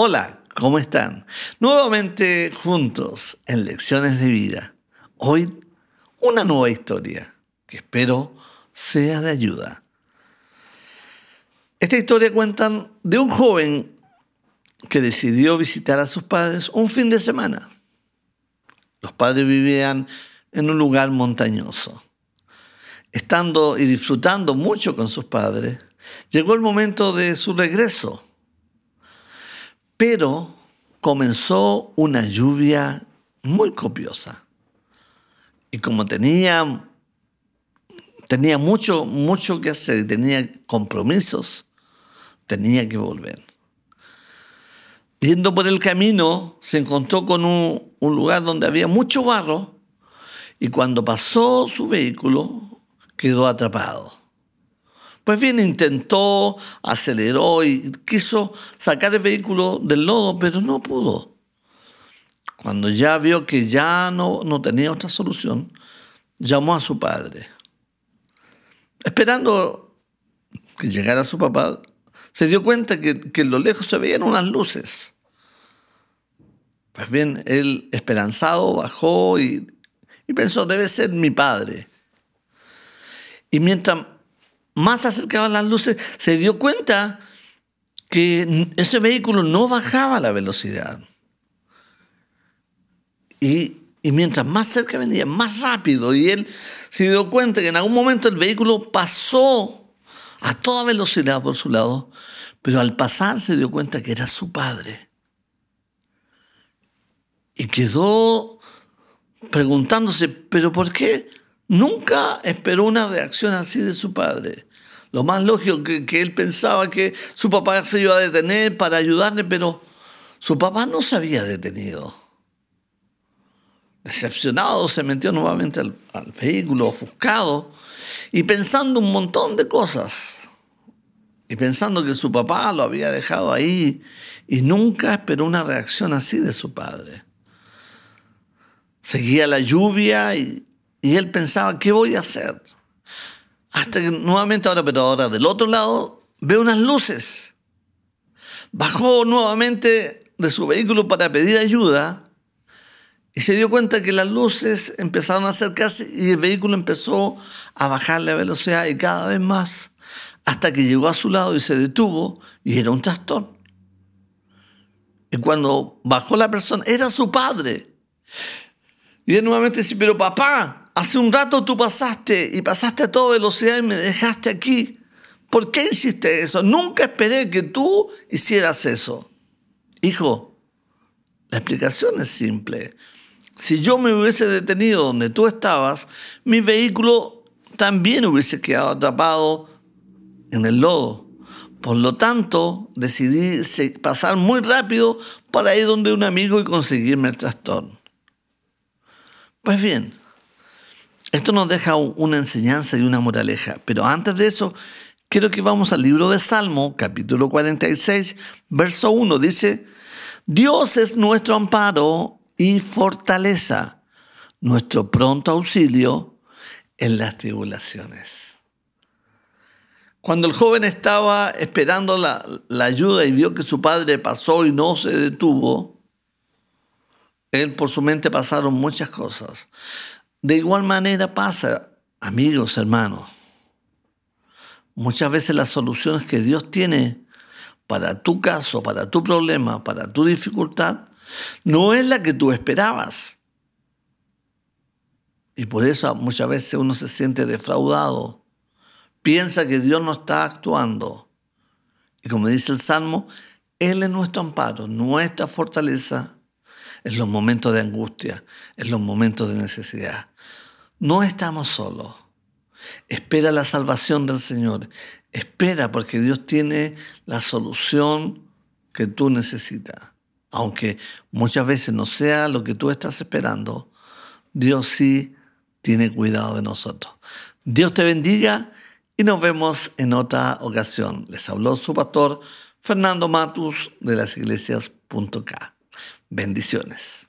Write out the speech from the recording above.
Hola, ¿cómo están? Nuevamente juntos en Lecciones de Vida. Hoy una nueva historia que espero sea de ayuda. Esta historia cuenta de un joven que decidió visitar a sus padres un fin de semana. Los padres vivían en un lugar montañoso. Estando y disfrutando mucho con sus padres, llegó el momento de su regreso pero comenzó una lluvia muy copiosa. Y como tenía, tenía mucho, mucho que hacer, tenía compromisos, tenía que volver. Yendo por el camino, se encontró con un lugar donde había mucho barro y cuando pasó su vehículo quedó atrapado. Pues bien, intentó, aceleró y quiso sacar el vehículo del lodo, pero no pudo. Cuando ya vio que ya no, no tenía otra solución, llamó a su padre. Esperando que llegara su papá, se dio cuenta que, que en lo lejos se veían unas luces. Pues bien, él esperanzado bajó y, y pensó, debe ser mi padre. Y mientras más acercaban las luces, se dio cuenta que ese vehículo no bajaba la velocidad. Y, mientras más cerca venía, más rápido. Y él se dio cuenta que en algún momento el vehículo pasó a toda velocidad por su lado, pero al pasar se dio cuenta que era su padre. Y quedó preguntándose, pero ¿por qué nunca esperó una reacción así de su padre? Lo más lógico que, que él pensaba que su papá se iba a detener para ayudarle, pero su papá no se había detenido. Decepcionado, se metió nuevamente al, al, vehículo ofuscado y pensando un montón de cosas. Y pensando que su papá lo había dejado ahí y nunca esperó una reacción así de su padre. Seguía la lluvia y, y él pensaba, ¿qué voy a hacer? Hasta que nuevamente ahora, pero ahora del otro lado, ve unas luces. Bajó nuevamente de su vehículo para pedir ayuda y se dio cuenta que las luces empezaron a acercarse y el vehículo empezó a bajar la velocidad y cada vez más hasta que llegó a su lado y se detuvo y era un trastorno. Y cuando bajó la persona, era su padre. Y él nuevamente dice, pero papá, Hace un rato tú pasaste y pasaste a toda velocidad y me dejaste aquí. ¿Por qué hiciste eso? Nunca esperé que tú hicieras eso. Hijo, la explicación es simple. Si yo me hubiese detenido donde tú estabas, mi vehículo también hubiese quedado atrapado en el lodo. Por lo tanto, decidí pasar muy rápido para ir donde un amigo y conseguirme el trastorno. Pues bien, esto nos deja una enseñanza y una moraleja, pero antes de eso, quiero que vamos al libro de Salmo, capítulo 46, verso 1. Dice, Dios es nuestro amparo y fortaleza, nuestro pronto auxilio en las tribulaciones. Cuando el joven estaba esperando la, la ayuda y vio que su padre pasó y no se detuvo, él por su mente pasaron muchas cosas. De igual manera pasa, amigos, hermanos. Muchas veces las soluciones que Dios tiene para tu caso, para tu problema, para tu dificultad, no es la que tú esperabas. Y por eso muchas veces uno se siente defraudado. Piensa que Dios no está actuando. Y como dice el Salmo, Él es nuestro amparo, nuestra fortaleza en los momentos de angustia, en los momentos de necesidad. No estamos solos. Espera la salvación del Señor. Espera porque Dios tiene la solución que tú necesitas. Aunque muchas veces no sea lo que tú estás esperando, Dios sí tiene cuidado de nosotros. Dios te bendiga y nos vemos en otra ocasión. Les habló su pastor Fernando Matus de las. Bendiciones.